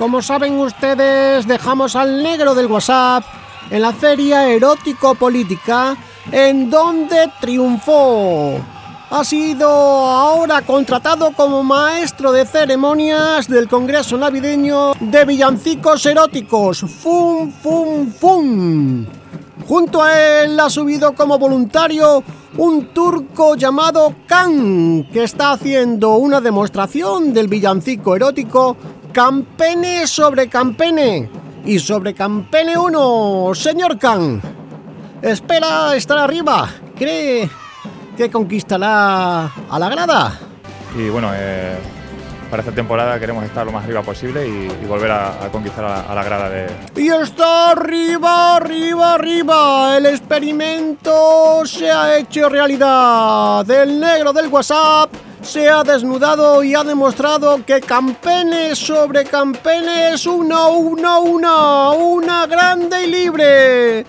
Como saben ustedes, dejamos al negro del WhatsApp en la feria erótico-política en donde triunfó. Ha sido ahora contratado como maestro de ceremonias del Congreso Navideño de Villancicos Eróticos. ¡Fum, fum, fum! Junto a él ha subido como voluntario un turco llamado Khan, que está haciendo una demostración del villancico erótico Campene sobre Campene y sobre Campene 1, señor Khan. Espera estar arriba. ¿Cree que conquistará a la grada? Y bueno, eh, para esta temporada queremos estar lo más arriba posible y, volver a, conquistar a, la grada de... Y está arriba, arriba, arriba. El experimento se ha hecho realidad. El negro del WhatsApp se ha desnudado y ha demostrado que Campene sobre Campene es una, una, una, una grande y libre.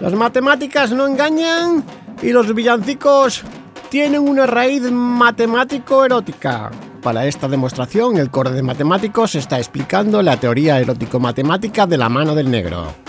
Las matemáticas no engañan y los villancicos tienen una raíz matemático-erótica. Para esta demostración, el coro de matemáticos está explicando la teoría erótico-matemática de la mano del negro.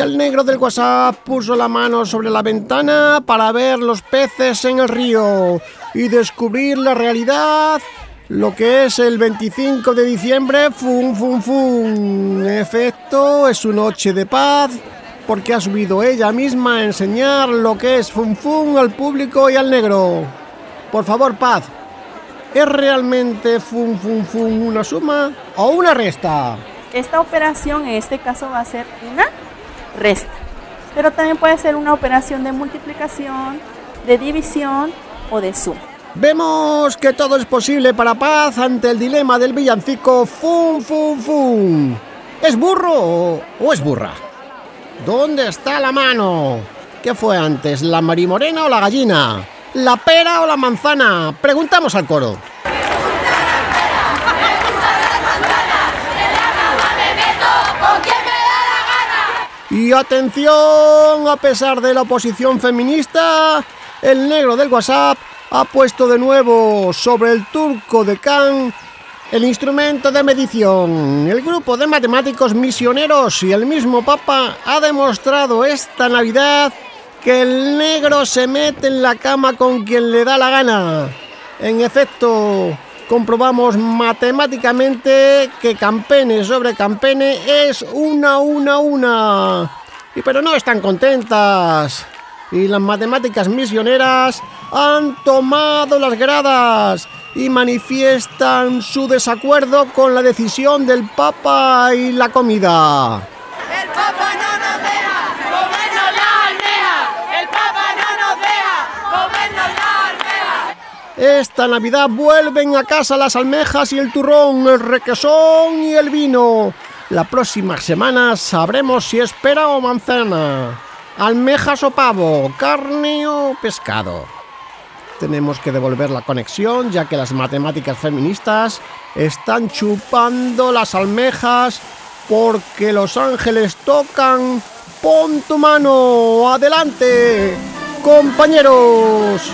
El negro del WhatsApp puso la mano sobre la ventana para ver los peces en el río y descubrir la realidad, lo que es el 25 de diciembre, fum, fum, fum. Efecto, es su noche de paz porque ha subido ella misma a enseñar lo que es fum, fum al público y al negro. Por favor, paz. ¿Es realmente fum, fum, fum una suma o una resta? Esta operación en este caso va a ser una resta. Pero también puede ser una operación de multiplicación, de división o de suma. Vemos que todo es posible para Paz ante el dilema del villancico Fum Fum Fum. ¿Es burro o es burra? ¿Dónde está la mano? ¿Qué fue antes, la marimorena o la gallina? ¿La pera o la manzana? Preguntamos al coro. Atención, a pesar de la oposición feminista, el negro del WhatsApp ha puesto de nuevo sobre el turco de Khan el instrumento de medición. El grupo de matemáticos misioneros y el mismo Papa ha demostrado esta Navidad que el negro se mete en la cama con quien le da la gana. En efecto, comprobamos matemáticamente que Campene sobre Campene es una, una, una. Y pero no están contentas. Y las matemáticas misioneras han tomado las gradas y manifiestan su desacuerdo con la decisión del Papa y la comida. El Papa no nos Esta Navidad vuelven a casa las almejas y el turrón, el requesón y el vino. La próxima semana sabremos si es pera o manzana, almejas o pavo, carne o pescado. Tenemos que devolver la conexión ya que las matemáticas feministas están chupando las almejas porque los ángeles tocan. Pon tu mano, adelante, compañeros.